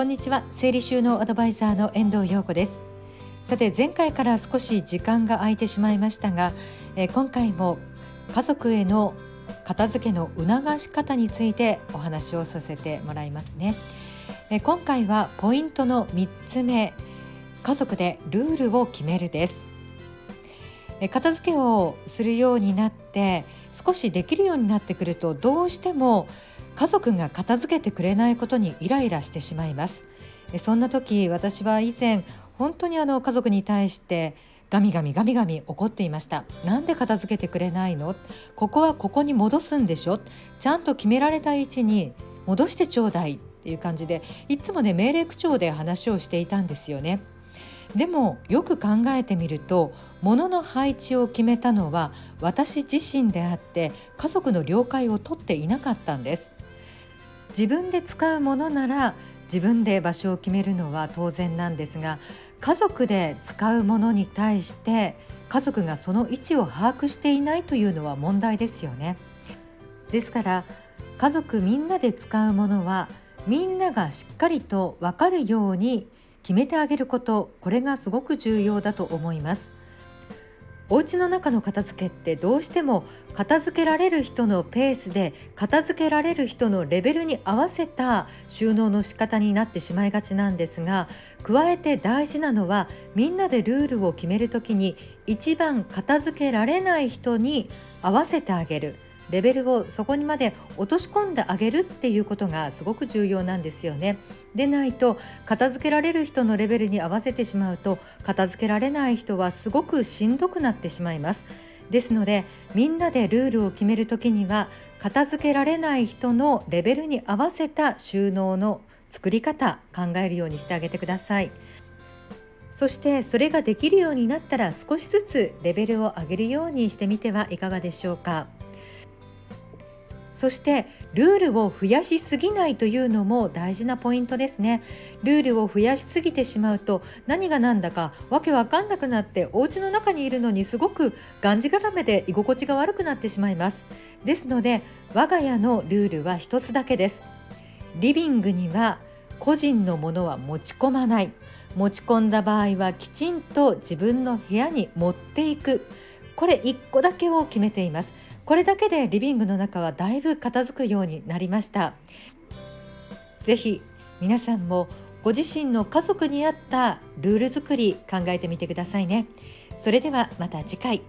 こんにちは。整理収納アドバイザーの遠藤陽子です。さて前回から少し時間が空いてしまいましたが、え今回も家族への片付けの促し方についてお話をさせてもらいますね、え今回はポイントの3つ目家族でルールを決めるです。え片付けをするようになって少しできるようになってくるとどうしても家族が片付けてくれないことにイライラしてしまいます。そんな時私は以前本当にあの家族に対してガミガミガミガミ怒っていました。なんで片付けてくれないの？ここはここに戻すんでしょ？ちゃんと決められた位置に戻してちょうだい。っていう感じでいつもね命令口調で話をしていたんですよね。でもよく考えてみると物の配置を決めたのは私自身であって家族の了解を取っていなかったんです。自分で使うものなら自分で場所を決めるのは当然なんですが家族で使うものに対して家族がその位置を把握していないというのは問題ですよね。ですから家族みんなで使うものはみんながしっかりと分かるように決めてあげることこれがすごく重要だと思います。お家の中の片付けってどうしても片付けられる人のペースで片付けられる人のレベルに合わせた収納の仕方になってしまいがちなんですが加えて大事なのはみんなでルールを決める時に一番片付けられない人に合わせてあげる。レベルをそこにまで落とし込んであげるっていうことがすごく重要なんですよね。でないと片付けられる人のレベルに合わせてしまうと片付けられない人はすごくしんどくなってしまいます。ですのでみんなでルールを決める時には片付けられない人のレベルに合わせた収納の作り方考えるようにしてあげてください。そしてそれができるようになったら少しずつレベルを上げるようにしてみてはいかがでしょうか。そしてルールを増やしすぎないというのも大事なポイントですね。ルールを増やしすぎてしまうと何が何だかわけわかんなくなってお家の中にいるのにすごくがんじがらめで居心地が悪くなってしまいます。ですので我が家のルールは一つだけです。リビングには個人のものは持ち込まない。持ち込んだ場合はきちんと自分の部屋に持っていく。これ1個だけを決めています。これだけでリビングの中はだいぶ片付くようになりました。是非皆さんもご自身の家族に合ったルール作り考えてみてくださいね。それではまた次回。